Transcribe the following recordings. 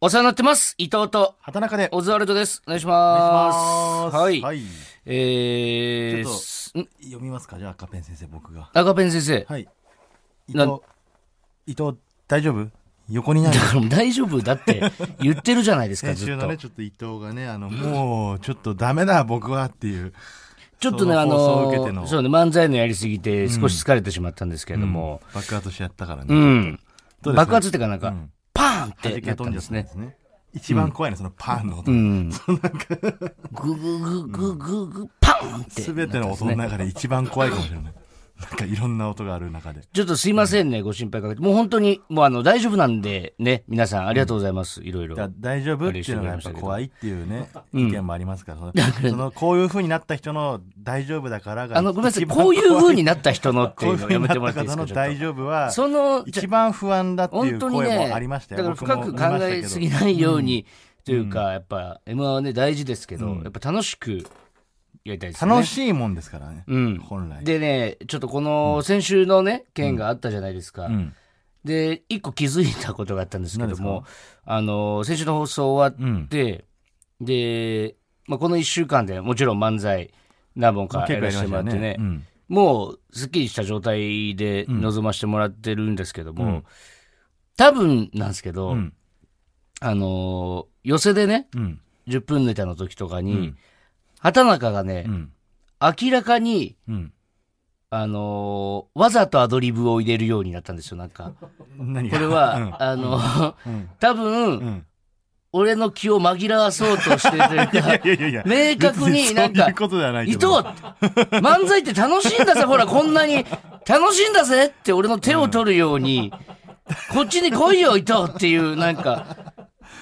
お世話になってます。伊藤と、畑中で。オズワルドです。お願いしお願いします。はい。はい。えー、ちょっと読みますか？じゃあ、赤ペン先生、僕が。赤ペン先生。はい。伊な藤、伊藤、大丈夫？横になるだ。から大丈夫？だって言ってるじゃないですか、ずっと先週のね、。ちょっと伊藤がね、あの、もう、ちょっとダメだ、僕はっていう。ちょっとね、あそのそうね、漫才のやりすぎて少し疲れてしまったんですけれども、爆発しちゃったからうね。うです？爆発っていうかなんか、うんパーンって弾けなったんですね。一番怖いのはそのパンの音う。ん。ググググググパーンって。すべての音の中で一番怖いかもしれない。なんかいろんな音がある中で。ちょっとすいませんね、ご心配かけて。もう本当に、もうあの、大丈夫なんで、ね、皆さんありがとうございます。いろいろ。大丈夫？っていうのがやっぱ怖いっていうね、意見もありますから、その そのこういう風になった人の大丈夫だからがあの、ごめんなさい、こういう風になった人のってこいううのやめてもいう風になったらっていいですか大丈夫はと、その、一番不安だってい本う声もありましたよ。だから深く考えすぎない。ないように、というか、やっぱ、M1 はね、大事ですけど、やっぱ楽しくやりたいですね。楽しいもんですからね。うん。本来。でね、ちょっとこの、先週のね、件があったじゃないですか。うん。で、一個気づいたことがあったんですけど何も、あの、先週の放送終わうんっ。て、で、まあ、この一週間でもちろん漫才何本かやらせてもらってね、うん。もうすっきりした状態で臨ませてもらってるんですけども、多分なんですけど、うん。あのー寄せでね、うん。10分ネタの時とかに、うん畑中がね、うん。明らかに、うん。あのーわざとアドリブを入れるようになったんですよ、なんか。何これは、あの、うん。多分、うん。俺の気を紛らわそうとしてるというか、いやいやいや。明確になんか伊。漫才って楽しいんだぜ、ほら、こんなに楽しいんだぜって俺の手を取るように、こっちに来いよ、伊藤っていう、なんか、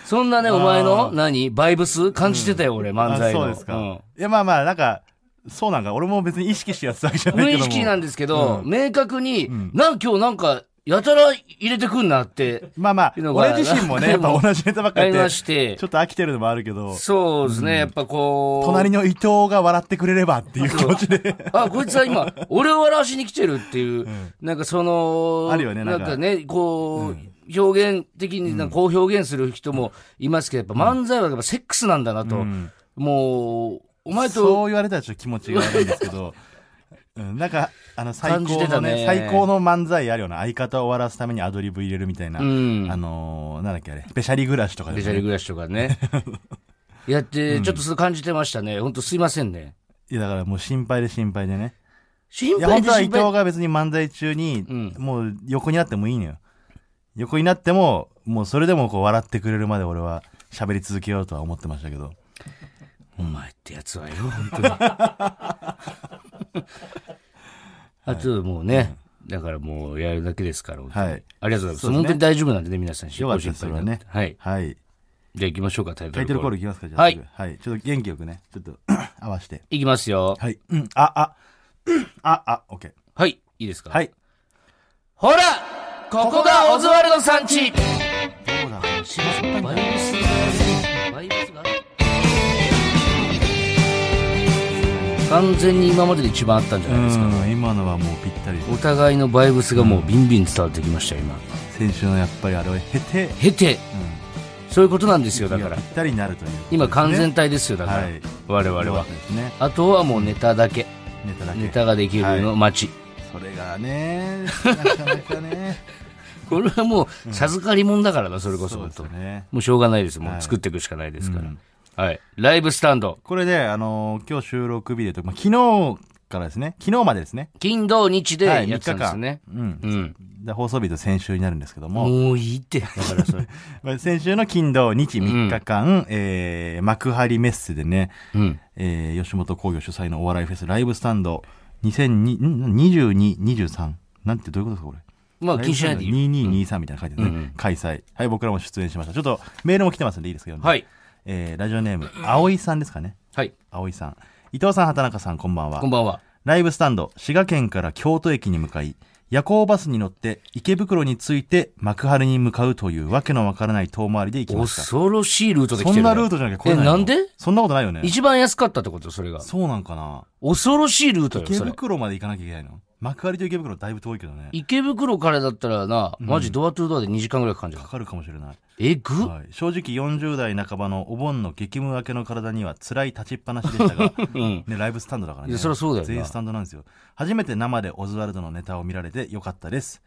そんなね、お前の、何バイブス？感じてたよ、俺、漫才の。あそうですか。ん。いや、まあまあ、なんか、そうなんか。俺も別に意識してやってたわけじゃない無意けども。識なんですけど、うん。明確に、ん。なん今日なんか、やたら入れてくんなって、まあまあ俺自身もね、やっぱ同じネタばっかありやって、して。ちょ、っと飽きてるのもあるけど、そうですね、やっぱこう、隣の伊藤が笑ってくれればっていう気持ちで。あ、こいつは今、俺を笑わしに来てるっていう、なんかその、あるよねなんか。なんかね、こう、表現的になんかこう表現する人もいますけど、やっぱ漫才はやっぱセックスなんだなと。うんもう、お前そと、う言われたらちょっと気持ちが悪いんですけど、うん、なんか、あの、最高のねね、最高の漫才あるような相方を笑わすためにアドリブ入れるみたいな、うんあのー、なんだっけあれ、スペシャリ暮らしとかで、ね。ベシャリ暮らしとかね。やって、ちょっとそう感じてましたね。本当すいませんね。いや、だからもう心配で心配でね。心いや、本当は伊配で心配。藤が別に漫才中に、んもう横になってもいいのよ。横になっても、もうそれでもこう笑ってくれるまで俺は喋り続けようとは思ってましたけど。お前ってやつはよ、本当に。あともうね、だからもうやるだけですから、はいありがとうございます。そうですね本当に大丈夫なんでね、皆さん。よかったですご心配なくてはい。はい。じゃあ行きましょうか、タイトルタイトルコールいきますかじゃあ。はいすぐはい。ちょっと元気よくね、ちょっと 合わせて。いきますよ。はい。うん、あ、あ、う んあ、あ、オッケー。はい、いいですか？はい。ほらここがオズワルドさんち完全に今までで一番あったんじゃないですか。うん、今のはもうぴったり。お互いのバイブスがもうビンビン伝わってきましたよ、今。先週のやっぱりあれを経て、経て、そういうことなんですよ、だからぴ。ったりになるという、今完全体ですよ、だから。はい我々はね。あとはもうネタだけ。ネタだけ。ネタができるの待ち。それがね、なかなかね。これはもう授かり物だからな、それこそそうね。もうしょうがないです。もうはい作っていくしかないですから。うんはい。ライブスタンド。これで、あのー今日収録日でと、まあ、昨日からですね、昨日までですね。金土日ではいやってたんですね。うん。うん。で放送日と先週になるんですけども、もういいって。だからそれ。まあ先週の金土日3日間、えー、幕張メッセでね、うん。えー、吉本興業主催のお笑いフェスライブスタンド2022、23。なんてどういうことですか、これ。まあ気にしないでいいよ。2223みたいなの書いてね、うんうん開催。はい、僕らも出演しました。ちょっとメールも来てますんでいいですか読んではい。えー、ラジオネーム、葵さんですかね。はい。葵さん。伊藤さん、畑中さん、こんばんはこん。ばんは。ライブスタンド、滋賀県から京都駅に向かい、夜行バスに乗って池袋に着いて幕張に向かうというわけのわからない遠回りで行きました。恐ろしいルートで来てる、そんなルートじゃなきゃ来れないのえ、なんで？そんなことないよね。一番安かったってこと？それが。そうなんかな恐ろしいルートよ、池。袋まで行かなきゃいけないの？幕張と池袋だいぶ遠いけどね。池袋からだったらな、マジドアトゥドアで2時間ぐらいかかるんじゃん。かかるかもしれない。えぐ、はい、正直40代半ばのお盆の激務明けの体には辛い立ちっぱなしでしたが、うん。ね、ライブスタンドだからね。いやそりゃそうだよな全員スタンドなんですよ。初めて生でオズワルドのネタを見られてよかったです。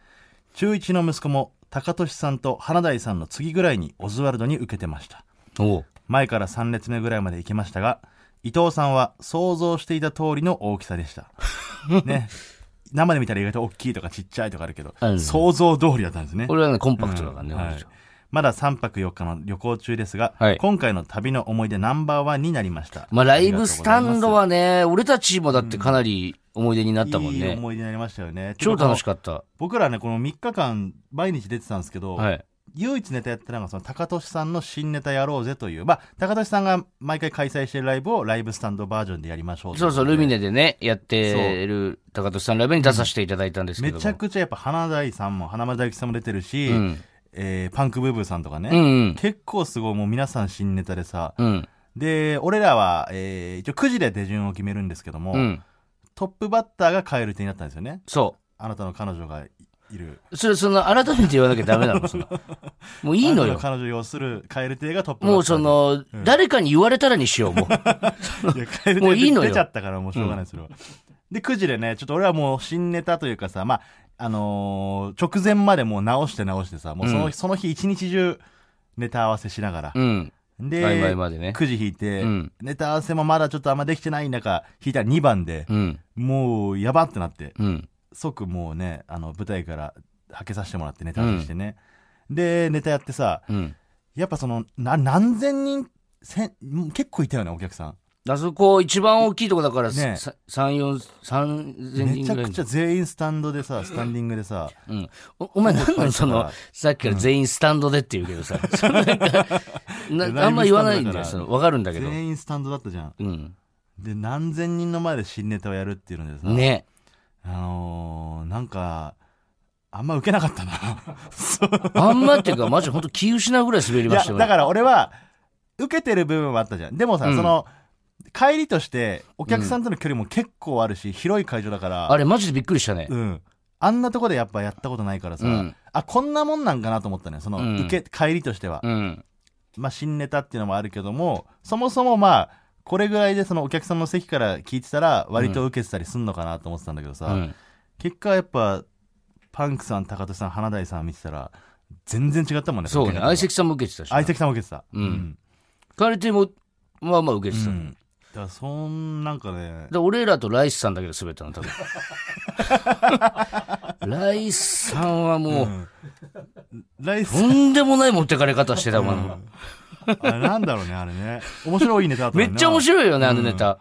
中1の息子も、高俊さんと花大さんの次ぐらいにオズワルドに受けてました。おう前から3列目ぐらいまで行けましたが、伊藤さんは想像していた通りの大きさでした。ね。生で見たら意外と大きいとかちっちゃいとかあるけど、想像通りだったんですね。俺はね、コンパクトだからね、うんはいまだ3泊4日の旅行中ですが、はい今回の旅の思い出ナンバーワンになりました。まあ、ライブスタンドははね、俺たちもだってかなり思い出になったもんいいね。思い出になりましたよね。超楽しっかった。た。僕らね、この3日間毎日出てたんですけど、はい。唯一ネタやったのがその高俊さんの新ネタやろうぜという、まあ、高俊さんが毎回開催してるライブをライブスタンドバージョンでやりましょうそうそう、ルミネネでね、やってる高俊さんライブに出させていただいたんですけども。めちゃくちゃやっぱ花大さんも花丸大吉さんも出てるし、うん。えーパンクブーブーさんとかね、うんうん。結構すごいもう皆さん新ネタでさ、うん。で、俺らは、えー一応9時で手順を決めるんですけども、うん。トップバッターが蛙亭になったんですよね。そあなたの彼女がいいる。う。それ、その、改めて言わなきゃダメなの、その。もういいのよ。彼女を要する蛙亭がトップ。もうその、誰かに言われたらにしよう、もう。もういいのよ亭出ちゃったからもうしょうがないですよ。で、9時でね、ちょっと俺はもう新ネタというかさ、まあ、あのー直前までもう直して直してさ、もうその,、うんその日一日中ネタ合わせしながら。うん。で、曖昧までね9時弾いて、うんネタ合わせもまだちょっとあんまできてない中、弾いたら2番で、うん。もうやばってなって、うん。即もうね、あの、舞台からはけさせてもらってネタしてね。で、ネタやってさ、うん。やっぱその、な、何千人、千、結構いたよね、お客さん。あそこ一番大きいとこだから、ねさ三四三千め人ぐらいちゃくちゃ全員スタンドでさ、スタンディングでさ、うん。おお前なんなのその、さっきから全員スタンドでって言うけどさ、そのなんあんま言わないんだよ。そのわかるんだけど。全員スタンドだったじゃん。うん。で、何千人の前で新ネタをやるっていうのでさ、ね。あのー、なんか、あんま受けなかったな。あんまっていうか、マジ本当気失うぐらい滑りましたよ。だから俺は、受けてる部分はあったじゃん。でもさ、うんその、帰りとして、お客さんとの距離も結構あるし、広い会場だから、あれマジでびっくりしたね。うん。あんなとこでやっぱやったことないからさ、うんあ、こんなもんなんかなと思ったね。その、うん受け、帰りとしては。うん。まあ、新ネタっていうのもあるけども、そもそもまあ、これぐらいでそのお客さんの席から聞いてたら、割と受けてたりすんのかなと思ってたんだけどさ、うん。結果やっぱ、パンクさん、高田さん、花大さん見てたら、全然違ったもんね。そうね。相席さんも受けてたしな。相席さんも受けてた。うんカルテも、まあまあ受けてた。うん。だから、そん、なんかね、で俺らとライスさんだけで滑ったの、多分。ライスさんはもう、ライスとんでもない持ってかれ方してたもん。あれなんだろうね、あれね。面白いネタだっためっちゃ面白いよね、あのネタ。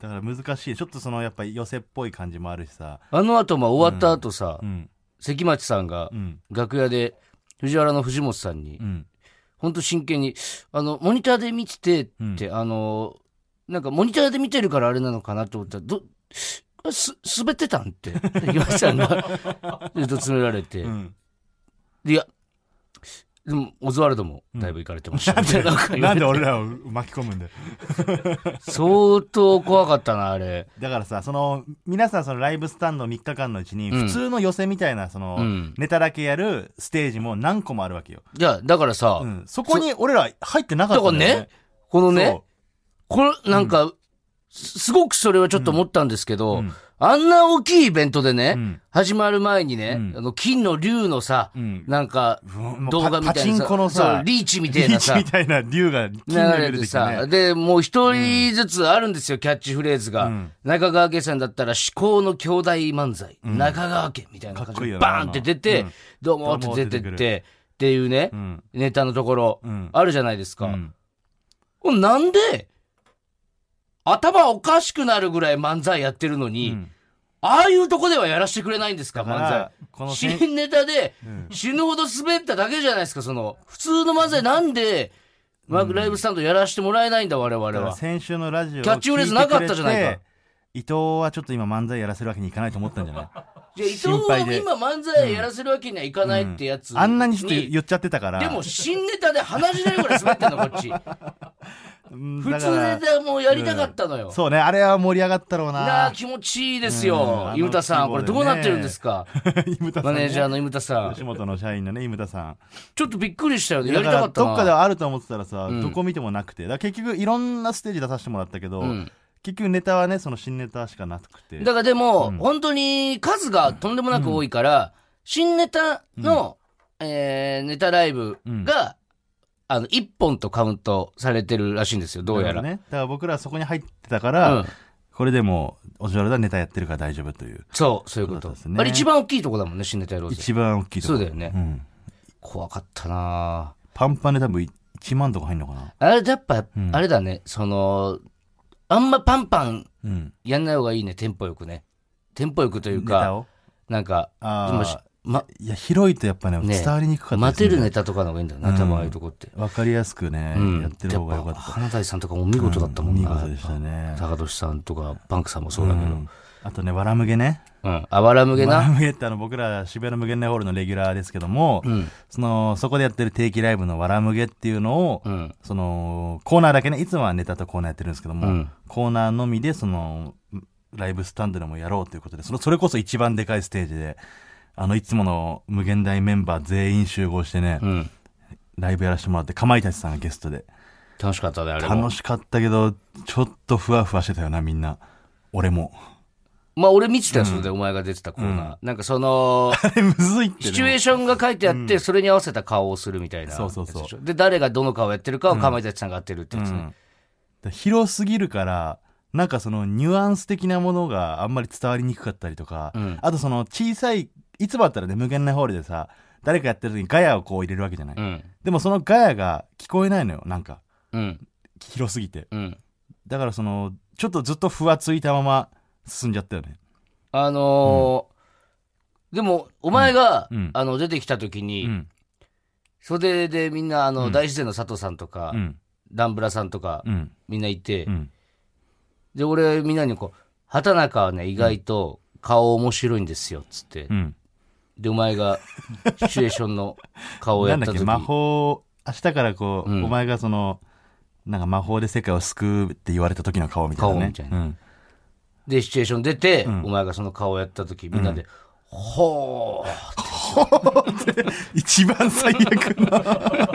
だから難しい。ちょっとその、やっぱ寄せっぽい感じもあるしさ。あの後、まあ終わった後さう、ん。関町さんがうん。楽屋で藤原の藤本さんにう、ん。本当真剣に、あの、モニターで見ててって、あの、なんかモニターで見てるからあれなのかなと思ったら、ど、す、滑ってたんって、関町さんが、ずっと詰められて、うん。でいや、でも、オズワルドもだいぶ行かれてました、みたいななんなんで俺らを巻き込むんだよ。相当怖かったな、あれ。だからさ、その、皆さんそのライブスタンド3日間のうちに、うん普通の寄せみたいな、その、うんネタだけやるステージも何個もあるわけよ。いや、だからさ、うん。そこに俺ら入ってなかったんだよね。ね、このねそ、これ、なんか、すすごくそれはちょっと思ったんですけど、うんあんな大きいイベントでね、うん。始まる前にね、うん。あの、金の竜のさ、うん。なんか、動画みたいなさパチンコのさそうリーチみたいリーチなさ、みたいな竜が金流れてさ、ね。で、もう一人ずつあるんですよ、キャッチフレーズが。うん。中川家さんだったら、至高の兄弟漫才、中川家みたいな感じで、バーンって出て、うん。どうもって出てって出っていうね、うん。ネタのところ、うん。あるじゃないですか。うん。これなんで、頭おかしくなるぐらい漫才やってるのに、うん。ああいうとこではやらせてくれないんですか、漫才。この新ネタでうん。死ぬほど滑っただけじゃないですか、その、普通の漫才。なんで、まあライブスタンドやらせてもらえないんだ、我々は。先週のラジオをキャッチフレーズなかったじゃないか。伊藤はちょっと今漫才やらせるわけにいかないと思ったんじゃない？じゃあ伊藤は今漫才やらせるわけにはいかないってやつ、あんなにちょっと言っちゃってたから。でも新ネタで鼻血出るぐらい滑ってんの、こっち。うん普通だからネタもやりたかったのよ。そうね、あれは盛り上がったろうななあ、。気持ちいいですうんよ井牟田さん、これどうなってるんですか？井牟田さんねマネージャーの井牟田さん吉。本の社員のね、井牟田さん。ちょっとびっくりしたよね。やりたかったな。どっかではあると思ってたらさ、うんどこ見てもなくて。だ結局いろんなステージ出させてもらったけど、うん結局ネタはね、その新ネタしかなくて。だからでも、うん本当に数がとんでもなく多いから、新ネタの、えーネタライブが、あの、1本とカウントされてるらしいんですよ、どうやら。ね。だから僕らはそこに入ってたかうら、ん。これでもう、オジュワルネタやってるから大丈夫という。そう、そういうこと。ねあれ一番大きいとこだもんね、新ネタやろうぜ。一番大きいとこそうだよねん怖かったなパンパンで多分1万とか入んのかな？あれやっぱ、うんあれだね、その、あんまパンパンうん。やんない方がいいね、テンポよくね。テンポよくというか、を？なんか、まあ。、いや、広いとやっぱね、ね伝わりにくかった待てるね。ネタとかの方がいいんだよな、多分ああいうとこって。わかりやすくね、うんやってる方がよかっ。たぱ花大さんとかもお見事だったもんな。う見事でしたね。高俊さんとか、パンクさんもそうだけど。んあとね、わらむげね。うん。あばらむげわらな。むげってあの、僕ら渋谷の無限大ホールのレギュラーですけども、うん。その、そこでやってる定期ライブのわらむげっていうのを、うん。その、コーナーだけね、いつもはネタとコーナーやってるんですけども、うんコーナーのみで、その、ライブスタンドでもやろうということで、その、それこそ一番でかいステージで、あの、いつもの無限大メンバー全員集合してね、うん。ライブやらせてもらって、かまいたちさんがゲストで。楽しかったね、あれも楽。しかったけど、ちょっとふわふわしてたよな、みんな。俺も。まあ、俺見てたよ、それで、お前が出てたコーナー。なんかその、あれむずいって、シチュエーションが書いてあって、それに合わせた顔をするみたいな。そうそうそうで誰がどの顔をやってるかをかまいたちさんがやってるってやつね。広すぎるから、なんかそのニュアンス的なものがあんまり伝わりにくかったりとか、うんあとその小さい、いつもだったらね、無限なホールでさ、誰かやってる時にガヤをこう入れるわけじゃない。うん。でもそのガヤが聞こえないのよ、なんか。うん。広すぎて。うん。だからその、ちょっとずっとふわついたまま進んじゃったよね。あのーでも、お前が、うんあの、出てきた時うに、ん。袖でみんな、あの、うん大自然の佐藤さんとか、うん。ダンブラさんとか、うん。みんないて、うん。で、俺、みんなにこう、畑中はね、意外と顔面白いんですよ、つって。うん。で、お前が、シチュエーションの顔をやった時魔法、明日からこう、うん。お前がその、なんか魔法で世界を救うって言われた時の顔みたいなね。顔みたいな。うん。で、シチュエーション出て、うん。お前がその顔をやった時、みんなで、ほー、一番最悪な。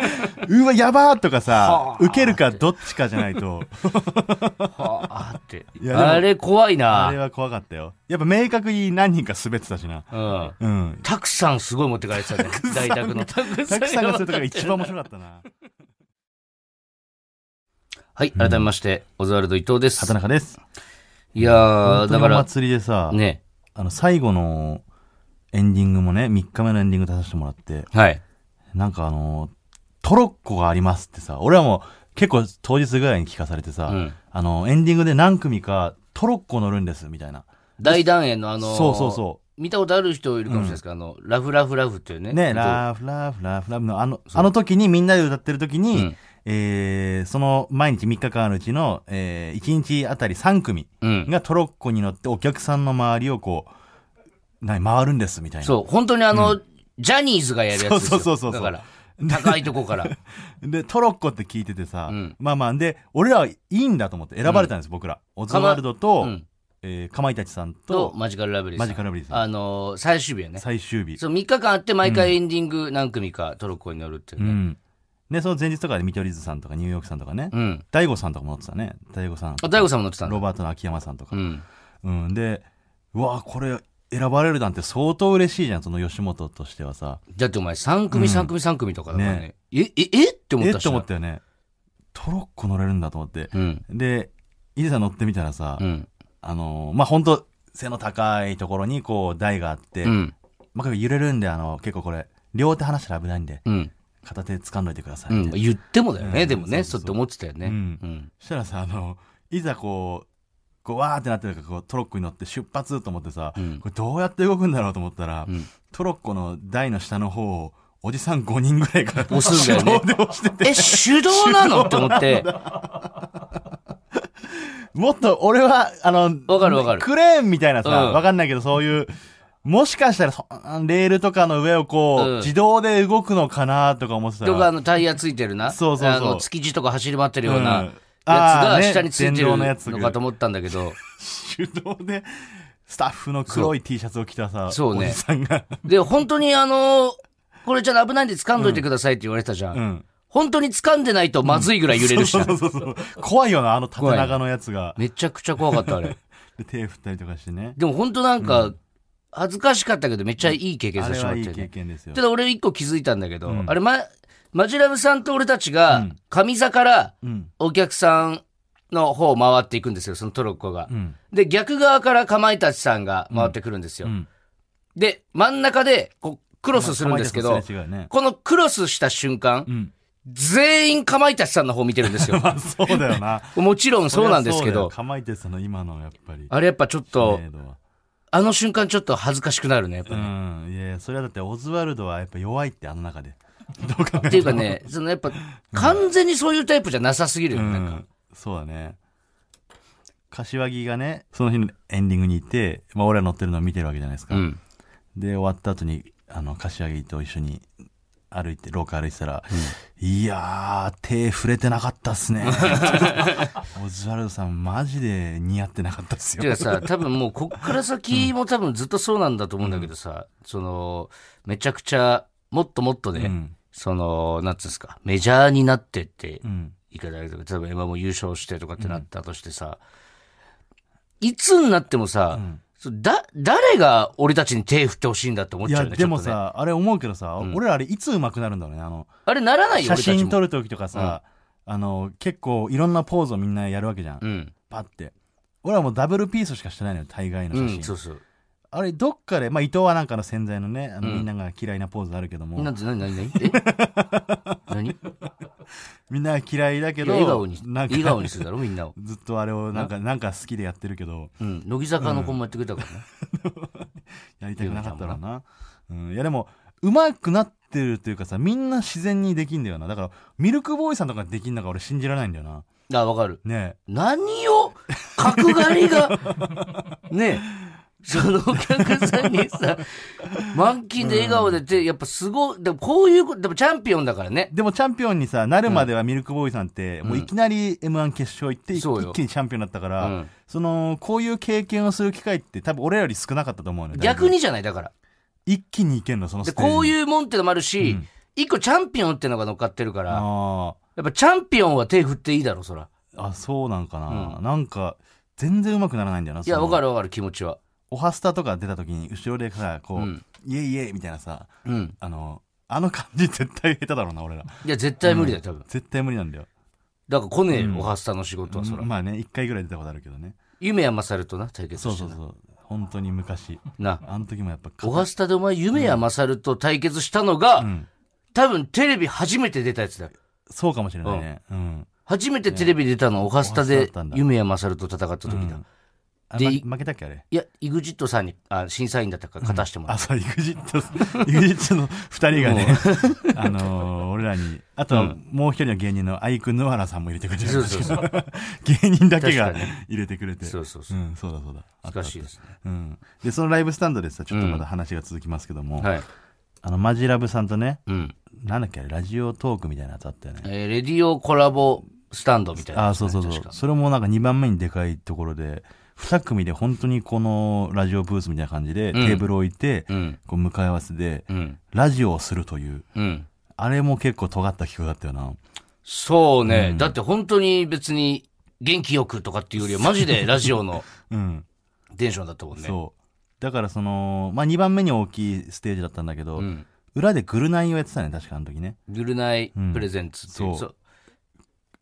うわ、やばーとかさは、あ受けるかどっちかじゃないと。はーってあれ怖いな。あれは怖かったよ。やっぱ明確に何人か滑ってたしな。うん。うん。たくさんすごい持ってかれてたね。大宅のたくさんがするとこが一番面白かったな。はい、改めまして、オズワルド伊藤です畑。中です。いやー、だから、祭りでさ、ね、あの、最後のエンディングもね、3日目のエンディング出させてもらって、はい。なんかあの、トロッコがありますってさ、俺はもう結構当日ぐらいに聞かされてさ、うんあの、エンディングで何組かトロッコ乗るんです、みたいな。大団円のあのーそうそうそ見たことある人いるかもしれないですけど、あの、ラフラフラフっていうね。ね、えっとラフラフラフラフのあの、あの時にみんなで歌ってる時に、うんえーその毎日3日間あるうちの、え1日あたり3組うん。がトロッコに乗ってお客さんの周りをこう、な回るんですみたいな。そう、本当にあの、ジャニーズがやるやつですよ。そうそうそうそうだから、高いとこから。で、トロッコって聞いててさ、うんまあまあ、で、俺らはいいんだと思って選ばれたんです、僕ら。オズワルドと、うん。えーかまいたちさんと、と、マジカルラブリーさん。マジカルラブリーさんあのー、最終日やね。最終日。そう、3日間あって、毎回エンディング何組かトロッコに乗るっていうね。うん。で、その前日とかで見取り図さんとかニューヨークさんとかね、うん。大悟さんとかも乗ってたね。大悟さん。あ、大悟さんも乗ってたんだ。ロバートの秋山さんとかう。ん。うん。で、うわこれ選ばれるなんて相当嬉しいじゃん、その吉本としてはさ。だってお前3組3組3組とかだからね。ねえ、え、えって思っえってたしな思ったよね。トロッコ乗れるんだと思って。うん。で、いざ乗ってみたらさ、うん。あのーまあ、本当背の高いところにこう台があって、うん。まあ、揺れるんで、あの、結構これ、両手離したら危ないんで、うん。片手掴んどいてください。うん。言ってもだよね、うんでもね。そうそうそうそうって思ってたよね。うんうん。そしたらさ、あの、いざこう、こう、わーってなってるから、こう、トロッコに乗って出発と思ってさ、うん。これどうやって動くんだろうと思ったら、うん。トロッコの台の下の方を、おじさん5人ぐらいが押すんだよね。手動で押してて、え、手動なのって思って。もっと俺は、あの、わかるわかる。クレーンみたいなさ、うん。わかんないけど、そういう、もしかしたらそ、レールとかの上をこう、うん。自動で動くのかなとか思ってたら。とか、あの、タイヤついてるな。そうそうそう。あの、築地とか走り回ってるような、うんがあーね下についてるのやつのかと思ったんだけど、手動で、スタッフの黒い T シャツを着たさ、そうねおじさんが。で、本当にあの、これじゃ危ないんで掴んどいてくださいって言われてたじゃん。うん。本当に掴んでないとまずいぐらい揺れるしうそうそうそう。怖いよな、あの縦長のやつが。めちゃくちゃ怖かった、あれ。で、手振ったりとかしてね。でも本当なんか、恥ずかしかったけど、めっちゃいい経験あさせてもらってね。験ですよた。だ俺一個気づいたんだけど、うんあれ、ま、マジラブさんと俺たちがうん、上座からうん。お客さんの方を回っていくんですよ、そのトロッコが。うん。で、逆側からかまいたちさんが回ってくるんですよ。うん。で、真ん中で、こう、クロスするんですけどまあ、すれ違うね。このクロスした瞬間う、ん。全員かまいたちさんの方見てるんですよ。まあ、そうだよな。もちろんそうなんですけど、かまいてその今のやっぱり。あれやっぱちょっと知、名度はあの瞬間ちょっと恥ずかしくなるね、やっぱうね。ん。いやいや、それはだってオズワルドはやっぱ弱いって、あの中で。っていうかね、そのやっぱ、完全にそういうタイプじゃなさすぎるうよね、なん。そうだね。柏木がね、その日のエンディングにいて、まあ俺ら乗ってるのを見てるわけじゃないですか。うん。で、終わった後に、あの、柏木と一緒に歩いて、廊下歩いてたら、いやー、手触れてなかったっすね。オズワルドさん、マジで似合ってなかったっすよ。てかさ、多分もうこっから先も多分ずっとそうなんだと思うんだけどさ、その、めちゃくちゃ、もっともっとね、うん。その、なんつうんですか、メジャーになってって、い方だけど、例えば今も優勝してとかってなったとしてさ、いつになってもさ、だ、誰が俺たちに手振ってほしいんだって思っちゃうよね。でもちょっとね、さ、あれ思うけどさ、俺らあれいつ上手くなるんだろうね。あの、あれならないよ、写。真撮るときとかさ、あの、結構いろんなポーズをみんなやるわけじゃん。うん。パって。俺はもうダブルピースしかしてないのよ、大概のうん、写真。そうそう。あれ、どっかで、まあ、伊藤はなんかの潜在のね、あの、うんみんなが嫌いなポーズあるけども、なんて、なになになにえ？何？い みんなが嫌いだけやど、笑顔に、なんか笑顔にするだろ、みんなを。ずっとあれをなんか、な？んか好きでやってるけど、うん。乃木坂の子もやってくれたからね。やりたくなかったろうな。うん。いや、でも、上手くなってるというかさ、みんな自然にできんだよな。だから、ミルクボーイさんとかできんのか俺信じられないんだよな。あ、わかる。ね何を？角刈りが、ねえ、そのお客さんにさ、満勤で笑顔でって、やっぱすごい、でもこういうこと、でもチャンピオンだからね。でもチャンピオンにさ、なるまではミルクボーイさんって、もういきなり M1 決勝行って、そうよ一気にチャンピオンだったから、うんその、こういう経験をする機会って多分俺らより少なかったと思うのよ。逆にじゃない、だから。一気にいけんの、そので、ステこういうもんってのもあるしうん、一個チャンピオンってのが乗っかってるから、あやっぱチャンピオンは手振っていいだろ、そら。あ、あ、そうなんかな。うなんか、全然上手くならないんだよな。いや、わかるわかる、気持ちは。オハスタとか出た時に、後ろでさ、こう、うんイエイイエイみたいなさ、うん。あの、あの感じ絶対下手だろうな、俺ら。いや、絶対無理だよ、多分。絶対無理なんだよ。だから来ねえよ、うんオハスタの仕事は、そら。まあね、一回ぐらい出たことあるけどね。夢山猿とな、対決してな。そうそうそう。本当に昔。な。あの時もやっぱ、オハスタでお前、夢や勝と対決したのが、うん。多分テレビ初めて出たやつだよ。そうかもしれないね。うん。初めてテレビ出たの、オハスタオハスタだでったんだ夢や勝と戦った時だ。うんあでま負けたっけあれ？いや、イグジットさんにあ審査員だったから勝たしてもらあ、っそう、イグジット、イグジットの二人がね、あのー俺らに、あとはもう一人の芸人のアイク・ヌアラさんも入れてくれてた。るそうそうそう。芸人だけが確かに入れてくれて。そうそうそううん、そうだそうだ。あった難しいですね。うん。で、そのライブスタンドでさ、ちょっとまだ話が続きますけども、はい。あの、マジラブさんとね、うん。なんだっけ、あれ？ラジオトークみたいなやつあったよね。えーレディオコラボスタンドみたいなああ、そうそうそう確。かそれもなんか2番目にでかいところで、2組で本当にこのラジオブースみたいな感じで、テーブル置いて、うん。こう向かい合わせで、うん。ラジオをするという、うん。あれも結構尖った企画だったよな。そうね、だって本当に別に元気よくとかっていうよりは、マジでラジオの うん。テンションだったもんね。そう。だからその、まあ2番目に大きいステージだったんだけど、うん。裏でグルナイをやってたね、確かあの時ね。グルナイプレゼンツっていう。うんそう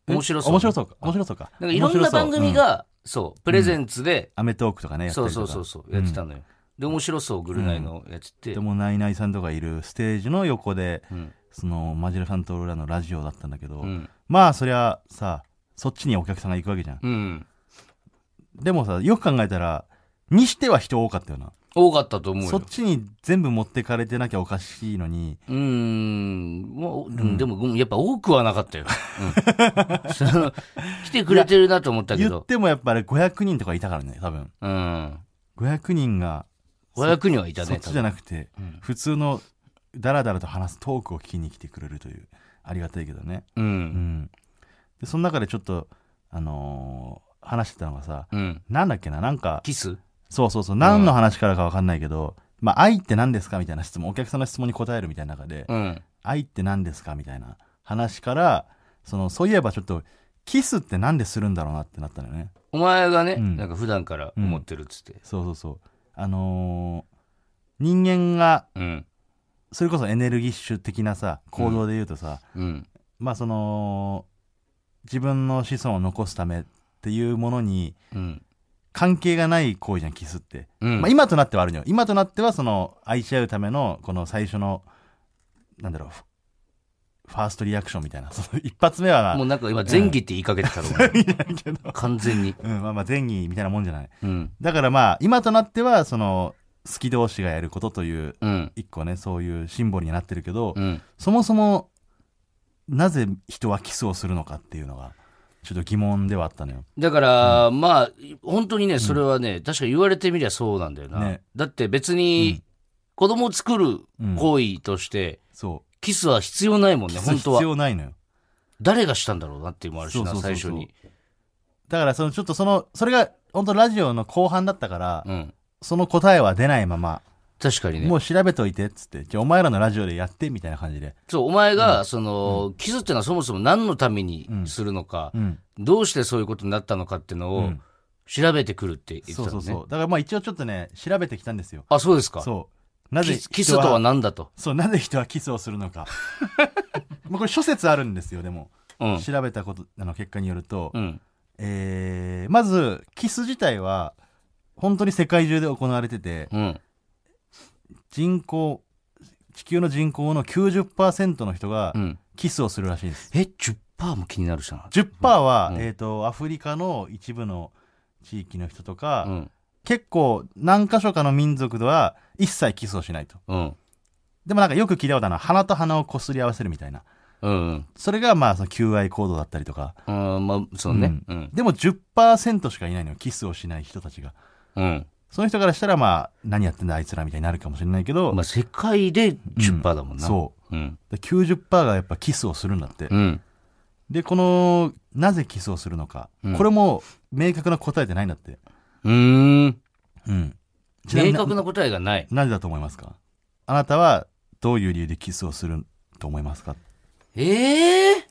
面白そう。面白そうか。面白そうか。なんかいろんな番組うんが、そう、プレゼンツで、アメトークとかね、やったそうそうそうそう、やってたのよ。で、面白そう、グルナイのやつってで。も、ナイナイさんとかいるステージの横で、うん。その、マジラさんと俺らのラジオだったんだけど、うん。まあ、そりゃさ、そっちにお客さんが行くわけじゃん。うん。でもさ、よく考えたら、にしては人多かったよな。多かったと思うよそっ。ちに全部持ってかれてなきゃおかしいのに、うーん。もう、うんでも、うんやっぱ多くはなかったよ。うん。そ の来てくれてるなと思ったけど。言ってもやっぱり500人とかいたからね、多分。うん。500人が、500人はいたね。そっちじゃなくて、うん普通のダラダラと話すトークを聞きに来てくれるという、ありがたいけどね。多分う。うんん。で、その中でちょっと、あのー話してたのがさ、うん。なんだっけな、なんか、キス？そうそうそう、何の話からかわかんないけど、まあ、愛って何ですかみたいな質問、お客さんの質問に答えるみたいな中で、うん。愛って何ですかみたいな話から、その、そういえばちょっと、キスってなんでするんだろうなってなったのよね。お前がね、うんなんか普段から思ってるっつって。そうそうそう。あのー人間が、うん。それこそエネルギッシュ的なさ、行動で言うとさ、うん。まあその、自分の子孫を残すためっていうものにうん。関係がない行為じゃん、キスって。うん。まあ今となってはあるのよ。今となってはその、愛し合うための、この最初の、なんだろう、フファーストリアクションみたいな。その一発目は、もうなんか今前儀って言いかけてたろ、お前完全に。うん、まあまあ前儀みたいなもんじゃない。うん。だからまあ、今となっては、その、好き同士がやることという、うん。一個ね、そういうシンボルになってるけど、うん。そもそも、なぜ人はキスをするのかっていうのが、ちょっと疑問ではあったのよ。だから、まあ、本当にね、それはね、確か言われてみりゃそうなんだよな。ねだって別に、子供を作る行為として、そキスは必要ないもんう。ね、本当は。要ないのよ。誰がしたんだろうなっていうのもあるしな、最初に。だから、その、ちょっとその、それが、本当ラジオの後半だったから、うん。その答えは出ないまま、確かにねも。う調べといて、っつって、じゃあお前らのラジオでやって、みたいな感じで。そう、お前が、その、キスっていうのはそもそも何のためにするのか、うん。どうしてそういうことになったのかっていうのをうん調べてくるって言ってたのね。そうそうそう。だからまあ一応ちょっとね、調べてきたんですよ。あ、そうですか？そう。なぜキスキス人とは何だと？そう、なぜ人はキスをするのか。まあこれ諸説あるんですよ、でも。うん。調べたこと、あの結果によると、うん。えー、まず、キス自体は、本当に世界中で行われてて、うん。人口、地球の人口の90%の人がうん。キスをするらしいです。え、10%も気になるじゃん。10%は、うんえっ、と、アフリカの一部の地域の人とか、うん。結構何箇所かの民族では一切キスをしないと。うん。でもなんかよく聞いたことあるのは鼻と鼻をこすり合わせるみたいな。うん。それがまあその求愛行動だったりとか。うん。まあ、そうね。うん。でも10%しかいないのよ。キスをしない人たちが。うん。その人からしたらまあ何やってんだあいつらみたいになるかもしれないけど、まあ、世界で10%だもんな。。そううん。で90%がやっぱキスをするんだって。うん。で、この、なぜキスをするのか。うんこれも明確な答えってないんだって。うーん。うん。明確な答えがない。なぜだと思いますか？あなたはどういう理由でキスをすると思いますか？ええ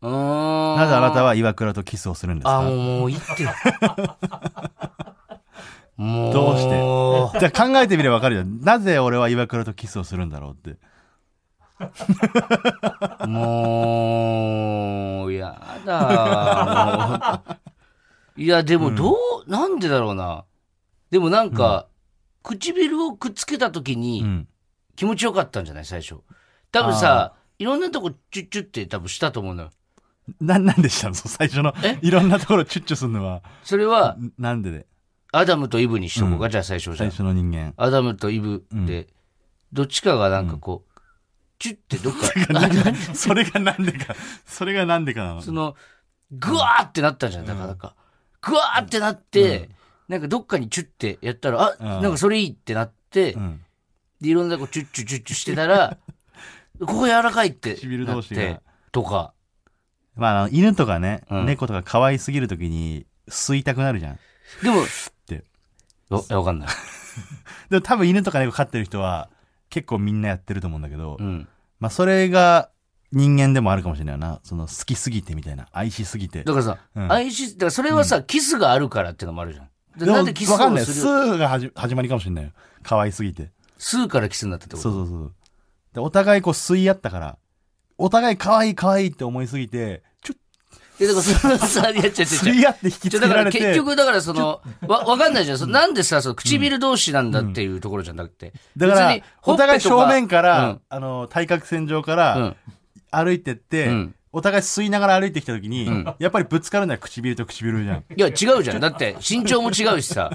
ー？うーん。なぜあなたは岩倉とキスをするんですあ、かもう、もういいって。もう。どうして？じゃあ考えてみればわかるよ。なぜ俺は岩倉とキスをするんだろうって。もう、やだ。いや、でも、どう、なんでだろうな。でもなんか、唇をくっつけた時うにん。気持ちよかったんじゃない？最初。多分さ、いろんなとこチュッチュって多分したと思うのよ。な、なんでしたの？最初のえ？いろんなところチュッチュするのは、それは、んなんでで？アダムとイブにしとこうか、うんじゃあ最初じゃん。最初の人間。アダムとイブで、どっちかがなんかこう、チュッてどっか、ななそれがなんでか、それがなんでかなの。その、ぐわーってなったじゃん、だからなんか。ぐわーってなって、なんかどっかにチュッてやったら、あ、うんなんかそれいいってなって、うん。で、いろんなとこチュッチュチュッチュしてたら、ここ柔らかいって唇なって、とか。まああの、犬とかね、うん猫とか可愛すぎるときに吸いたくなるじゃん。でも、て。わわかんない。でも多分犬とか猫飼ってる人は結構みんなやってると思うんだけど、うん。まあそれが人間でもあるかもしれないな。その好きすぎてみたいな。愛しすぎて。だからさ、うん愛し、だからそれはさ、キスがあるからっていうのもあるじゃん。でなんでキスわかんない。をするスーがはじ始まりかもしれないよ。可愛すぎて。吸うからキスになったってこと？そうそうそう。で、お互いこう吸い合ったから、お互い可愛い可愛いって思いすぎて、ちょっえ、だからそのさ、いや、違う違合って引きじゃだからつけられて。結局、だからその、わ、わかんないじゃん。そのなんでさ、その唇同士なんだっていうところじゃなくて。だからお互い正面から、うんあの、対角線上かうらん。歩いてって、うんお互い吸いながら歩いてきた時に、んやっぱりぶつかるのは唇と唇じゃん。いや、違うじゃん。だって、身長も違うしさ。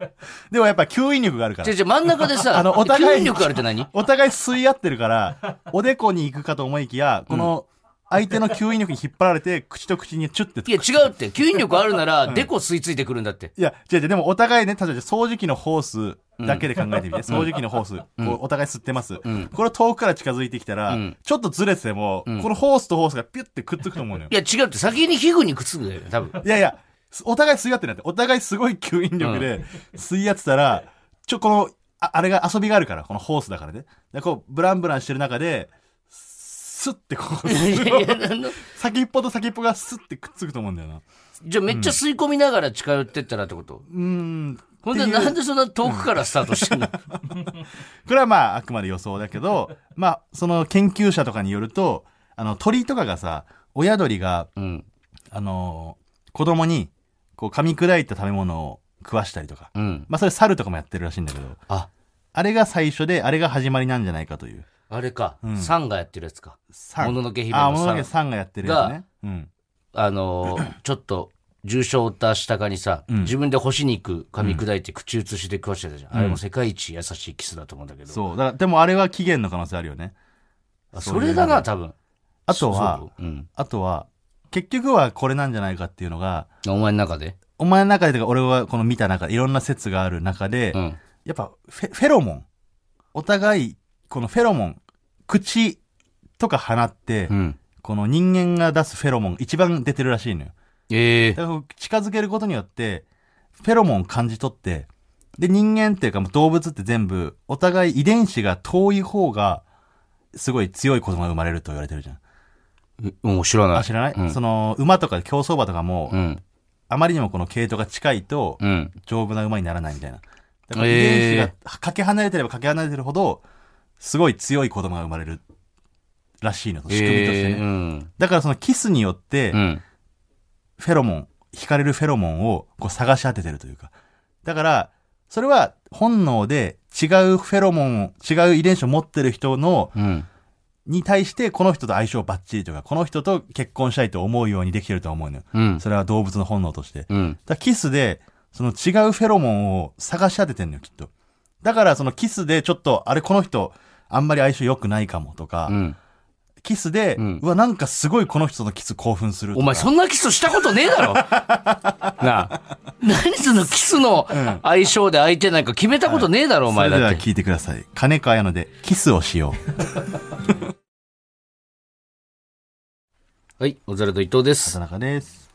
でもやっぱ吸引力があるから違う。違う、真ん中でさ、あのお互い吸引力あるって何？お互い吸い合ってるから、おでこに行くかと思いきや、この、相手の吸引力に引っ張られて、口と口にチュッていや、違うって。吸引力あるなら、デコ吸い付いてくるんだって。いや、違う違う、でもお互いね、例えば掃除機のホースだけで考えてみて、掃除機のホース、こうお互い吸ってます。んこれ遠くから近づいてきたら、うんちょっとずれてても、このホースとホースがピュッてくっつくと思うのよい。や、違うって。先に皮膚にくっつくんだよね、多分。いやいや、お互い吸い合ってなって、お互いすごい吸引力で吸い合ってたら、ちょ、この、ああれが遊びがあるから、このホースだからね。でこう、ブランブランしてる中で、スッてこう、先っぽと先っぽがスッてくっつくと思うんだよな。じゃあめっちゃ吸い込みながら近寄ってったらってこと？うーん。ほんで、なんでそんな遠くからスタートしてんの？これはまあ、あくまで予想だけど、まあ、その研究者とかによると、あの、鳥とかがさ、親鳥が、うん。あの子供に、こう、噛み砕いた食べ物を食わしたりとか。うん。まあ、それ猿とかもやってるらしいんだけど、あ、あれが最初で、あれが始まりなんじゃないかという。あれか。うんサンがやってるやつか。さもののけ姫あ、のさもののけさんがやってるやつね。うん。あのー、ちょっと、重傷を負った下かにさ、うん自分で干し肉噛み砕いて口移しで食わしてたじゃん。あれも世界一優しいキスだと思うんだけど。そう。だから、でもあれは起源の可能性あるよね。あそれだな、多分。あとはそう、うん。あとは、結局はこれなんじゃないかっていうのが、お前の中で？お前の中でとか俺はこの見た中でいろんな説がある中で、うん。やっぱフェフェロモン。お互い、このフェロモン、口とか放って、うん。この人間が出すフェロモン一番出てるらしいのよ。ええだから近づけることによって、フェロモンを感じ取って、で、人間っていうかもう動物って全部、お互い遺伝子が遠い方が、すごい強い子供が生まれると言われてるじゃん。もう知らない。あ、知らない、うんその、馬とか競走馬とかも、うん。あまりにもこの系統が近いと、うん。丈夫な馬にならないみたいな。だから遺えー伝子がかけ離れてればかけ離れてるほど、すごい強い子供が生まれるらしいのと、仕組みとしてね。えーうん。だからそのキスによって、うん。フェロモン、惹かれるフェロモンをこう探し当ててるというか。だから、それは本能で違うフェロモンを、違う遺伝子を持ってる人の、うん。に対してこの人と相性バッチリとか、この人と結婚したいと思うようにできてると思うのよ。うん。それは動物の本能として。うん。だキスで、その違うフェロモンを探し当ててんのよ、きっと。だからそのキスでちょっと、あれこの人、あんまり相性良くないかもとか、うん。キスで、ううんわ、なんかすごいこの人のキス興奮する。お前そんなキスしたことねえだろ なあ。何そのキスの相性で相手なんか決めたことねえだろ、お前それでだって。は聞いてください。金川綾乃で、キスをしよ はい、小皿と伊藤でう。す畑。中です。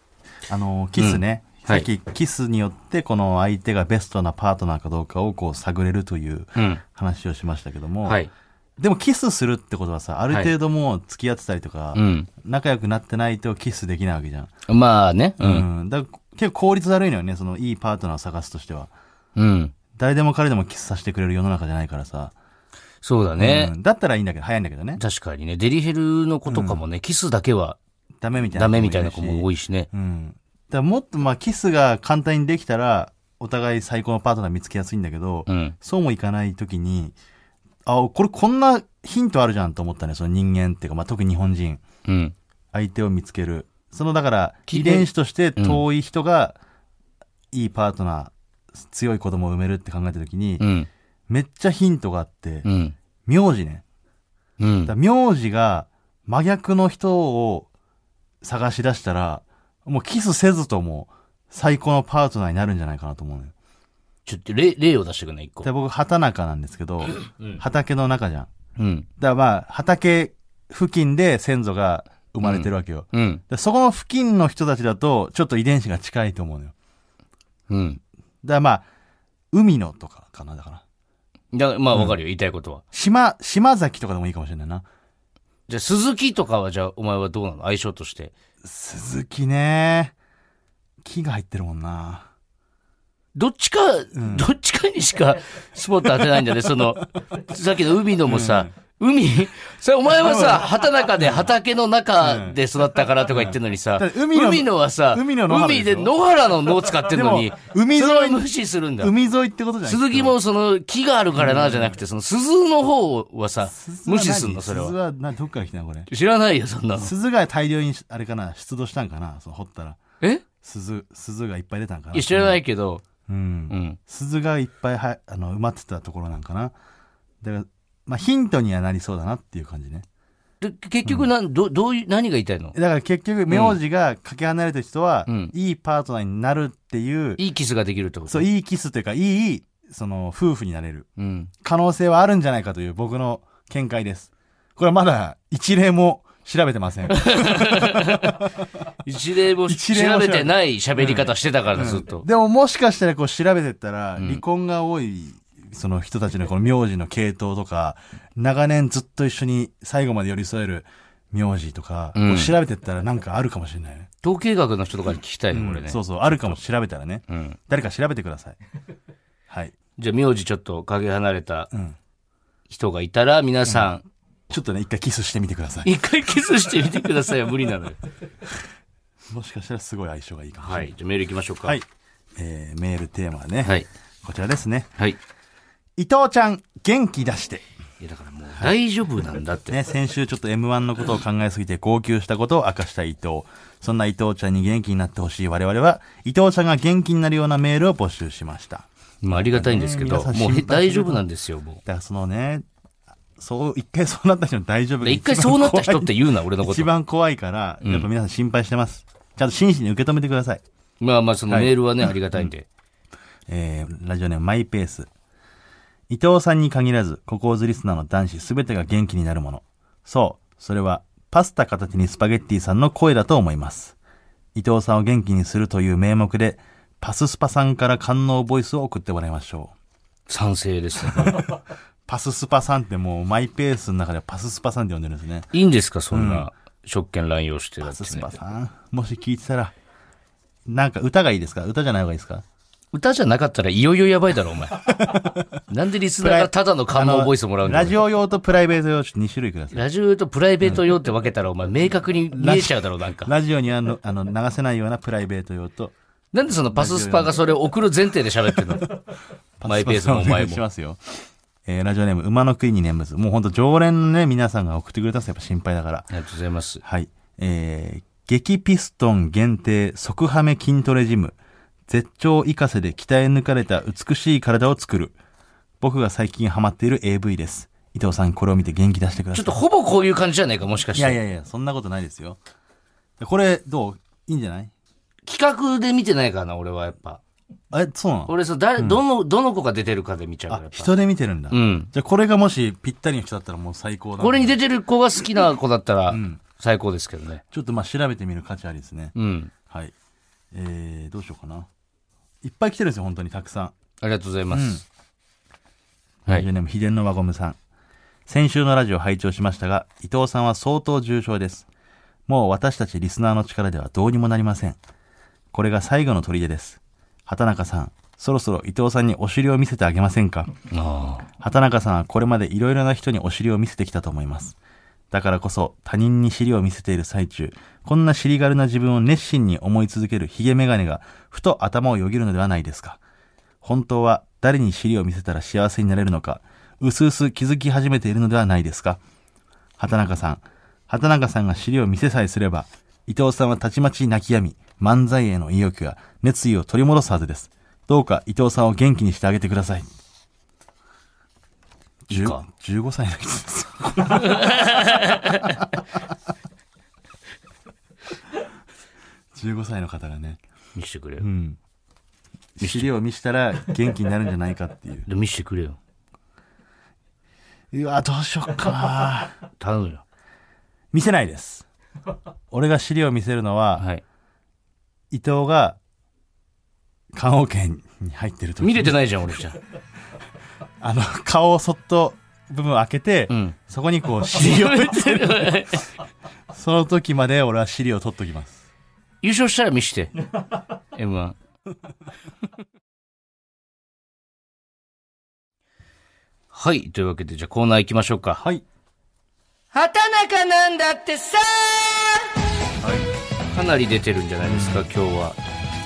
あの、キスね。うんさっき、キスによって、この相手がベストなパートナーかどうかをこう探れるといううん。話をしましたけども、はい。でもキスするってことはさ、ある程度もう付き合ってたりとか、うん。仲良くなってないとキスできないわけじゃん。まあね。う。うんん。だ結構効率悪いのよね、そのいいパートナーを探すとしては。うん。誰でも彼でもキスさせてくれる世の中じゃないからさ。そうだねう。んだったらいいんだけど、早いんだけどね。確かにね。デリヘルの子とかもね、キスだけはダメみたいな。ダメみたいな子も多い。いしね。うん。だもっとまあキスが簡単にできたら、お互い最高のパートナー見つけやすいんだけど、うん。そうもいかないときに、あ、これこんなヒントあるじゃんと思ったね、その人間っていうか、まあ特に日本人。うん。相手を見つける。そのだから、き遺伝子として遠い人が、いいパートナー、強い子供を産めるって考えたときに、うん。めっちゃヒントがあって、うん。名字ね。うんだ。名字が真逆の人を探し出したら、もうキスせずとも最高のパートナーになるんじゃないかなと思うのよ。ちょっと例、例を出してくんない？一個で。僕、畑中なんですけど、うん畑の中じゃん。うん。だからまあ、畑付近で先祖が生まれてるわけよ。うん。でそこの付近の人たちだと、ちょっと遺伝子が近いと思うのよ。うん。だからまあ、海のとかかな、だから。だからまあわかるよ、言いたいことは。島、島崎とかでもいいかもしれないな。じゃあ、鈴木とかはじゃあ、お前はどうなの？相性として。鈴木ね。木が入ってるもんな。どっちか、どっちかにしか スポット当てないんだね、その、さっきの海のもさ、海、それお前はさ、畑中で畑の中で育ったからとか言ってんのにさ、だって海のはさ、海の海で野原の野を使ってんのに海沿い無視するんだ。海沿いってことじゃない鈴木もその木があるからなじゃなくて、その鈴の方はさ、無視すんの、それ鈴は。はなどっから来たのこれ？知らないよ、そんなの。鈴が大量に、あれかな、出土したんかな、その掘ったら。え？鈴、鈴がいっぱい出たんかな。いや、知らないけど、うん。うん。鈴がいっぱいは、あの、埋まってたところなんかな。だから、まあ、ヒントにはなりそうだなっていう感じね。で結局なん、ど、どういう、何が言いたいの？だから結局、名字がかけ離れた人は、うんいいパートナーになるっていう、いいキスができるってこと？そう、いいキスというか、いい、その、夫婦になれるうん。可能性はあるんじゃないかという僕の見解です。これはまだ一例も調べてません。一例も一例も調べてない喋り方してたから、ずっと。でももしかしたらこう調べてったら、ん離婚が多い、その人たちのこの名字の系統とか、長年ずっと一緒に最後まで寄り添える名字とか、うんこう調べてったらなんかあるかもしれないね。統計学の人とかに聞きたいね、これね。そうそう、あるかも調べたらね。うん。誰か調べてください。はい。じゃあ、名字ちょっとかけ離れたうん。人がいたら、皆さん、ちょっとね、一回キスしてみてください。一回キスしてみてくださいよ。無理なのよ。もしかしたらすごい相性がいいかもしれない。はい。じゃあメール行きましょうか。はい。えー、メールテーマはね、はい。こちらですね。はい。伊藤ちゃん、元気出して。いや、だからもう大丈夫なんだって。ね、先週ちょっと M1 のことを考えすぎて号泣したことを明かした伊藤。そんな伊藤ちゃんに元気になってほしい我々は、伊藤ちゃんが元気になるようなメールを募集しました。まあ、ありがたいんですけど、皆さんもうへ心配してる大丈夫なんですよ、もだからそのね、そう、一回そうなった人の大丈夫一回そうなった人って言うな、俺のこと一。番怖いから、やっぱ皆さん心配してます。ちゃんと真摯に受け止めてください。まあまあ、そのメールはね、ありがたいんで。えー、ラジオネームマイペース。伊藤さんに限らず、ココーズリスナーの男子すべてが元気になるもの。そう、それは、パスタ片手にスパゲッティさんの声だと思います。伊藤さんを元気にするという名目で、パススパさんから官能ボイスを送ってもらいましょう。賛成ですね。パススパさんってもうマイペースの中ではパススパさんって呼んでるんですね。いいんですか、そんな、職権乱用してだってススパ。さん。もし聞いてたら、なんか歌がいいですか？歌じゃない方がいいですか？歌じゃなかったらいよいよやばいだろ、お前。なんでリスナーがただの感動ボイスもらうんだよラジオ用とプライベート用2種類ください。ラジオ用とプライベート用って分けたら、お前明確に見えちゃうだろ、なんか。ラジオにあの、あの、流せないようなプライベート用と、なんでそのパススパがそれを送る前提で喋ってんの？マイペースのお前も。いしますよ。えーラジオネーム、馬の国に念仏。もうほんと常連のね、皆さんが送ってくれたらやっぱ心配だから。ありがとうございます。はい。えー、激ピストン限定即ハメ筋トレジム。絶頂イカセで鍛え抜かれた美しい体を作る。僕が最近ハマっている AV です。伊藤さん、これを見て元気出してください。ちょっとほぼこういう感じじゃないか、もしかして。いやいやいや、そんなことないですよ。これ、どう？いいんじゃない？企画で見てないからな、俺はやっぱ。え、そうなの？俺そう、誰、どの、どの子が出てるかで見ちゃうから、やっ、ぱ。あ人で見てるんだ。うん。じゃあこれがもしぴったりの人だったらもう最高だ。これに出てる子が好きな子だったらん、最高ですけどね。ちょっとまあ調べてみる価値ありですね。うん。はい。えー、どうしようかな。いっぱい来てるんですよ、本当にたくさん。ありがとうございます。はい。ラジオネーム、秘伝の輪ゴムさん。先週のラジオ拝聴しましたが、伊藤さんは相当重症です。もう私たちリスナーの力ではどうにもなりません。これが最後の砦です。畑中さん、そろそろ伊藤さんにお尻を見せてあげませんか？畑中さんはこれまでいろいろな人にお尻を見せてきたと思います。だからこそ他人に尻を見せている最中、こんな尻軽な自分を熱心に思い続けるヒゲメガネがふと頭をよぎるのではないですか。本当は誰に尻を見せたら幸せになれるのか、うすうす気づき始めているのではないですか。畑中さん、畑中さんが尻を見せさえすれば、伊藤さんはたちまち泣き止み、漫才への意欲や熱意を取り戻すはずです。どうか伊藤さんを元気にしてあげてください。いいか？15歳の人です。15歳の方がね、見してくれよう。ん。尻を見したら元気になるんじゃないかっていう。で見してくれよ。うわ、どうしよっかな。頼むよ。見せないです。俺が尻を見せるのは、はい。伊藤が、棺桶に入ってる時見れてないじゃん、俺じゃん。あの、顔をそっと部分を開けて、うん。そこにこう尻を、その時まで俺は尻を取っときます。優勝したら見して。M1。はい。というわけで、じゃあコーナー行きましょうか。はい。畑中なんだってさかなり出てるんじゃないですか、今日は。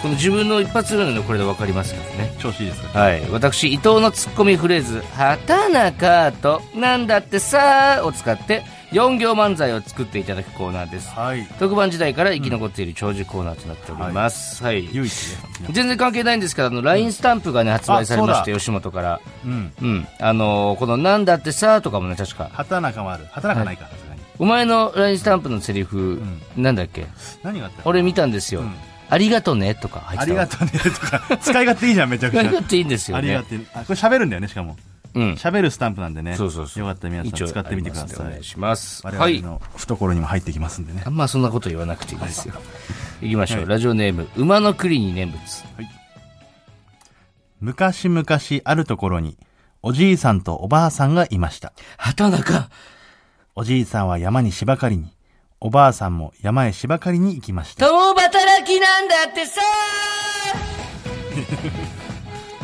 この自分の一発目なのでこれでわかりますからね。調子いいですか？はい。私、伊藤のツッコミフレーズ、畑中と、なんだってさを使って、4行漫才を作っていただくコーナーです。はい。特番時代から生き残っている長寿コーナーとなっております。はい。唯一ね。全然関係ないんですけど、あの、LINE スタンプがね、発売されまして、あ吉本から。うん。うん。あのーこの、なんだってさとかもね、確か。畑中もある。畑中ないか、さすがに。お前の LINE スタンプのセリフ、なんだっけ？何があった？俺見たんですよ。んありがとねとか入ってたわ。ありがとうねとか、使い勝手いいじゃん、めちゃくちゃ。使い勝手いいんですよね。ありがとう。あ、これ喋るんだよね、しかも。うん。喋るスタンプなんでね。そうそうそう。よかったら皆さん使ってみてくださいお願い。します。我はい。々の懐にも入ってきますんでねあ。んまそんなこと言わなくていいですよ。行きましょう。ラジオネーム、馬の栗に念仏。昔々あるところに、おじいさんとおばあさんがいました。畑中おじいさんは山に芝刈りに、おばあさんも山へ芝刈りに行きました。共働きなんだってさ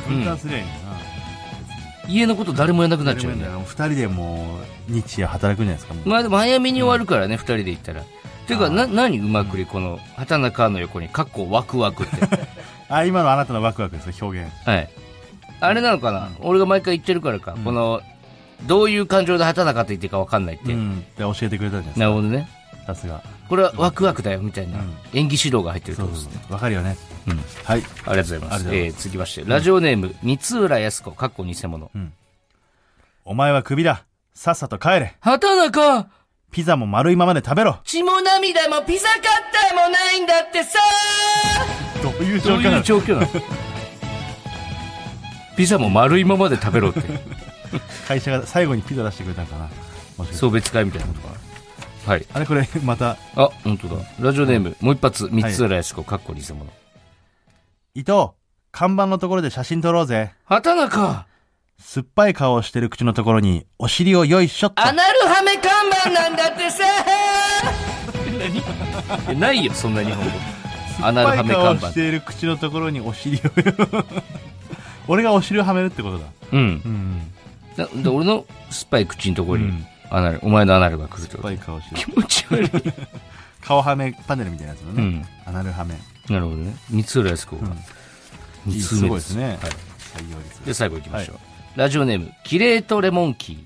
分担すりゃいいん。家のこと誰もやんなくなっちゃうよね。二人でもう、日夜働くんじゃないですか。まあでも早めに終わるからね、二人で行ったら。ていうか、な、何うまくり、この、畑中の横に、かっこワクワクって。あ、今のあなたのワクワクですよ、表現。はい。あれなのかな？俺が毎回言ってるからか。この、どういう感情で畑中って言ってるか分かんないって。うん。で、教えてくれたじゃないですなるほどね。か。さすが。これはワクワクだよ、みたいなうん演技指導が入ってるってことですね。わかるよね。うん。はい。ありがとうございます。ありがとうございえー、続きまして、ラジオネーム、三浦康子、かっこ偽物。お前はクビだ。さっさと帰れ。畑中ピザも丸いままで食べろ。血も涙もピザカッターもないんだってさどういう状況なの？ピザも丸いままで食べろって。会社が最後にピザ出してくれたんかな。送別会みたいなことかな。はい。あれこれ、また、あ、本当だ。ラジオネーム、もう一発、三浦康子、かっこ偽物。伊藤、看板のところで写真撮ろうぜ。畑中酸っぱい顔をしてる口のところに、お尻をよいしょっと。アナルハメ看板なんだってさ 何？ないよ、そんな日本語。アナルハメ看板酸っぱい顔をし。ている口のところにお尻を。俺がお尻をはめるってことだ。うん。うん。なで俺の酸っぱい口のところにうん、アナル、お前のアナルが来るってこと酸っぱい顔してる。気持ち悪い。顔はめパネルみたいなやつのね。うん。アナルはめ。なるほどね。三浦康子が。二通す目ごいですね。はい。採用率。で、最後行きましょう。ラジオネーム、キレートレモンキー。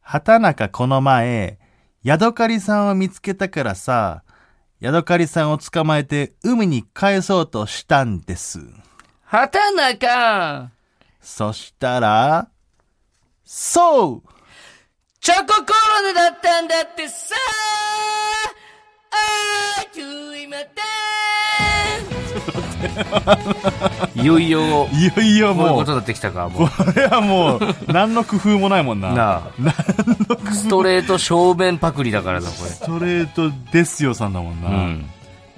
畑中この前、ヤドカリさんを見つけたからさ、ヤドカリさんを捕まえて海に返そうとしたんです。畑中そしたら、そうチョココロネだったんだってさあー、トゥイマテンいよいよ、いよいよもうこういうこと、になってきたか、もう。これはもう、何の工夫もないもんな。なあ。ストレート正面パクリだからな、こストレートですよさんだもんな。れ。うん。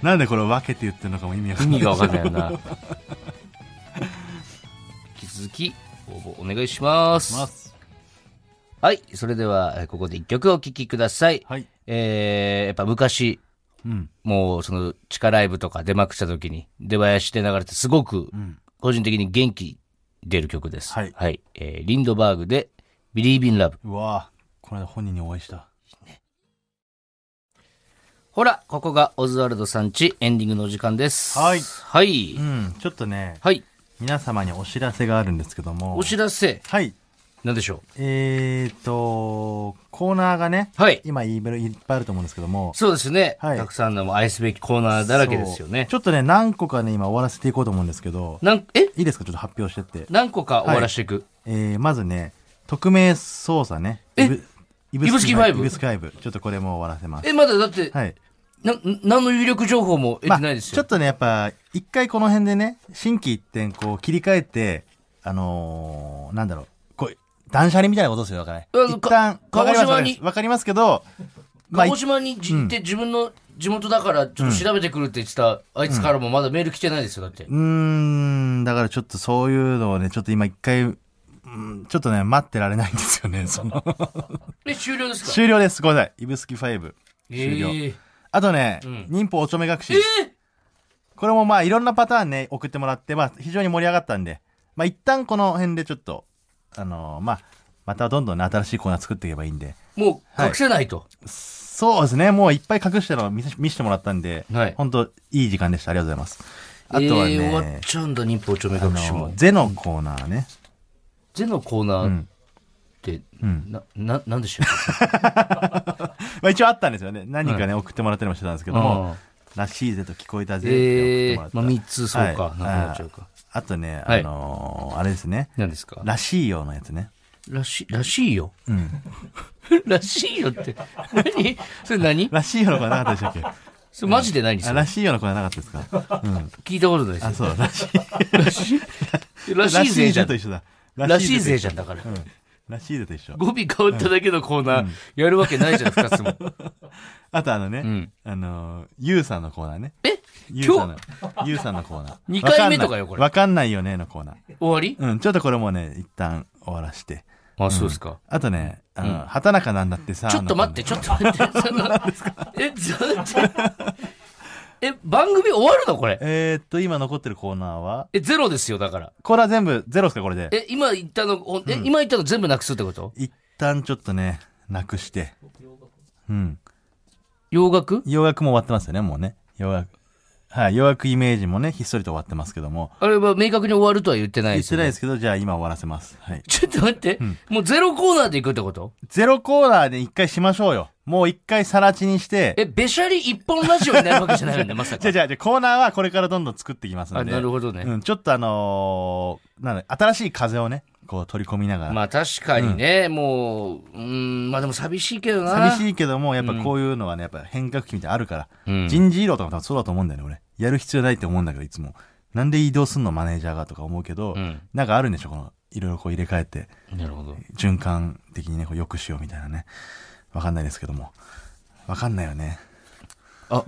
なんでこれ分けて言ってるのかも意味わかんない。意味がわかんないよな。引き続き、応募お願いします。はい。それでは、えーここで一曲お聴きください。はい。えー、やっぱ昔、うん。もうその地下ライブとか出まくった時に出囃子で流れてすごくん個人的に元気出る曲です。はいえーリンドバーグで Believe in Love。うわぁこの間本人にお会いした。ほら、ここがオズワルドさんちエンディングのお時間です。はいはい。うん。ちょっとね、はい。皆様にお知らせがあるんですけども。お知らせ、はい。なんでしょえーと、コーナーがね、うはい。今いっぱいあると思うんですけども。そうですね。はいたくさんの愛すべきコーナーだらけですよね。ちょっとね、何個かね、今終わらせていこうと思うんですけど、なん、え？いいですか？ちょっと発表してって。何個か終わらしていく？えー、まずね、匿名捜査ね。え？イブイブイブスキファイブイブスキファイブ。ちょっとこれも終わらせます。え、まだだって、はい。な、何の有力情報も得てないですよ。ちょっとね、やっぱ、一回この辺でね、新規一点こう切り替えて、あのー、なんだろう、断捨離みたいなことですよ、だからね。うん一旦、かわかります鹿児島にわかりますけど、まあ鹿児島にじ行って自分の地元だからちょっと調べてくるって言ってた、あいつからもまだメール来てないですよ、だって。うーん、だからちょっとそういうのをね、ちょっと今一回、うんちょっとね、待ってられないんですよね、その。え、終了ですか？終了です。ごめんなさい。イブスキ5。終了。えーあとね、ん忍法おちょめ隠し。これもまあいろんなパターンね、送ってもらって、まあ非常に盛り上がったんで、まあ一旦この辺でちょっと、あのーまあ、またどんどんね、新しいコーナー作っていけばいいんで。もう隠せないと。そうですね、もういっぱい隠してるのを見せ見せてもらったんで、はい本当いい時間でした。ありがとうございます。あとはえー終わっね、ちゃうんだ、忍法ちょ隠しもの。ゼのコーナーね。ゼのコーナーうん。って、うん。な、な、なんでしょう まあ一応あったんですよね。何人かね、送ってもらったりもしてたんですけども、あらしいぜと聞こえたぜって送って、もらった。まあ3つそうか、はいなくなっちゃうか。あとね、あのーあれですね。何ですからしいよのやつね。らし、らしいよ。うん。らしいよって。何それ何らしいよのコーナーなかったでしたっけそれマジで何そあ、れらしいよのコーナーなかったですかうん。聞いたことないですあ、そう、らしい。らしい、らしいぜじゃん。らしいぜじゃん。んだから。うん。らしいぜと一緒。語尾変わっただけのコーナー、やるわけないじゃん、二つも。あとあのね、うんあのー、ゆうさんのコーナーね。え？ゆうさんの、ゆうさんのコーナー。二回目とかよこれわかんないよねのコーナー。終わり？うん、ちょっとこれもね、一旦終わらして。あ、そうですか。あとね、あうんの、畑中なんだってさ。ちょっと待って、のちょっと待って。そのえ、ちょっと。え、番組終わるのこれ？えー、っと、今残ってるコーナーは、え、ゼロですよ、だから。これは全部ゼロですか、これで？え、今言ったの、ほんえ、今言ったの全部なくすってこと？一旦ちょっとね、なくして。うん。洋楽？洋楽も終わってますよね、もうね。洋楽。はい、洋楽イメージもね、ひっそりと終わってますけども。あれは明確に終わるとは言ってない言っですよ、ね。てないですけど、じゃあ今終わらせます。はい。ちょっと待って。もうゼロコーナーで行くってこと？ゼロコーナーで一回しましょうよ。もう一回さら地にして。え、べしゃり一本ラジオになるわけじゃないよね、まさか。じゃあじゃあじゃあコーナーはこれからどんどん作っていきますあ、ので。なるほどね。うん、ちょっとあのーなんだ新しい風をね、こう取り込みながら。まあ確かにね、もう、うん、まあでも寂しいけどな。寂しいけども、やっぱこういうのはね、やっぱ変革期みたいなのあるから。うん人事異動とか多分そうだと思うんだよね、俺。やる必要ないって思うんだけど、いつも。なんで移動すんのマネージャーがとか思うけど、うんなんかあるんでしょ、この、いろいろこう入れ替えて、なるほど。循環的にね、こう良くしようみたいなね。わかんないですけども。わかんないよね。あ、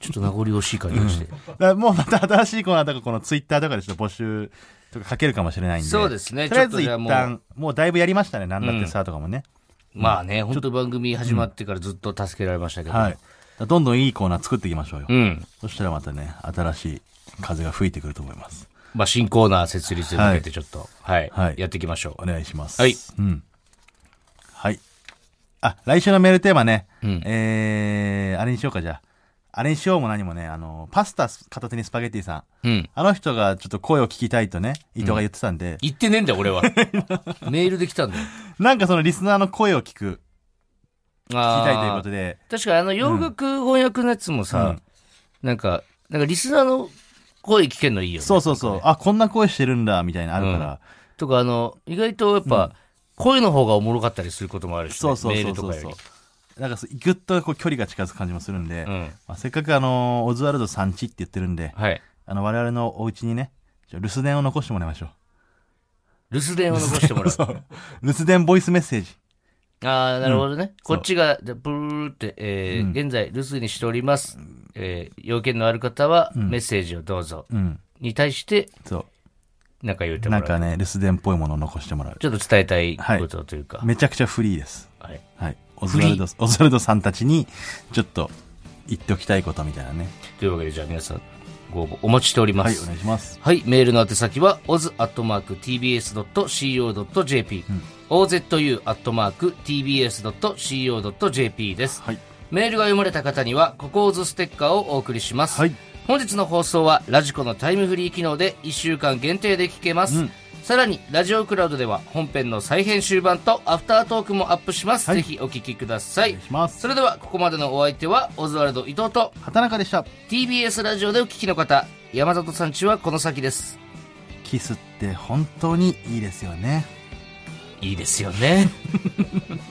ちょっと名残惜しい感じがして。だからもうまた新しいコーナーとかこのツイッターとかでちょっと募集とかかけるかもしれないんで。そうですねとりあえず一旦、もうだいぶやりましたね、なんだってさ、とかもね。まあね、本当番組始まってからずっと助けられましたけど。はい。どんどんいいコーナー作っていきましょうよ。うん。そしたらまたね、新しい風が吹いてくると思います。まあ新コーナー設立に向けてちょっと、はい、はいやっていきましょう。お願いします。はい。うん。はい。あ、来週のメールテーマね。うんえー、あれにしようか、じゃあ。あれにしようも何もね、あの、パスタ片手にスパゲティさん。うん。あの人がちょっと声を聞きたいとね、伊藤が言ってたんで、言ってねえんだよ、俺は。メールで来たんだよ。なんかそのリスナーの声を聞く、聞きあたいということで、確かにあの、洋楽翻訳のやつもさ、なんか、なんかリスナーの声聞けるのいいよね。そうそうそう、あ、こんな声してるんだ、みたいなのあるから、とか、あの、意外とやっぱ、声の方がおもろかったりすることもあるしね、そうそうそうそう。なんかぐっとこう距離が近づく感じもするんで、うん。まあ、せっかくあの、オズワルドさんちって言ってるんで、はい。あの、我々のお家にね、ちょ留守電を残してもらいましょう。留守電を残してもらう。そう。留守電ボイスメッセージ。ああ、なるほどね。こっちが、でブーって、えー現在留守にしております。えー要件のある方は、メッセージをどうぞ。うん。に対して、そなんか言ってう。もらう。なんかね、留守電っぽいものを残してもらう。ちょっと伝えたいことというか。めちゃくちゃフリーです。はい。はい。オズワルド、オズワルドさんたちに、ちょっと、言っておきたいことみたいなね。というわけで、じゃあ皆さん、ご応募お待ちしておりまはい、す。お願いします。はい、メールの宛先は、oz.tbs.co.jp、ozu.tbs.co.jp です。はい。メールが読まれた方には、ココーズステッカーをお送りします。はい本日の放送は、ラジコのタイムフリー機能で1週間限定で聞けます。うんさらに、ラジオクラウドでは本編の再編集版とアフタートークもアップします。はいぜひお聞きくださいお願い。します。それでは、ここまでのお相手は、オズワルド伊藤と、畑中でした。TBS ラジオでお聞きの方、山里さんちはこの先です。キスって本当にいいですよね。いいですよね。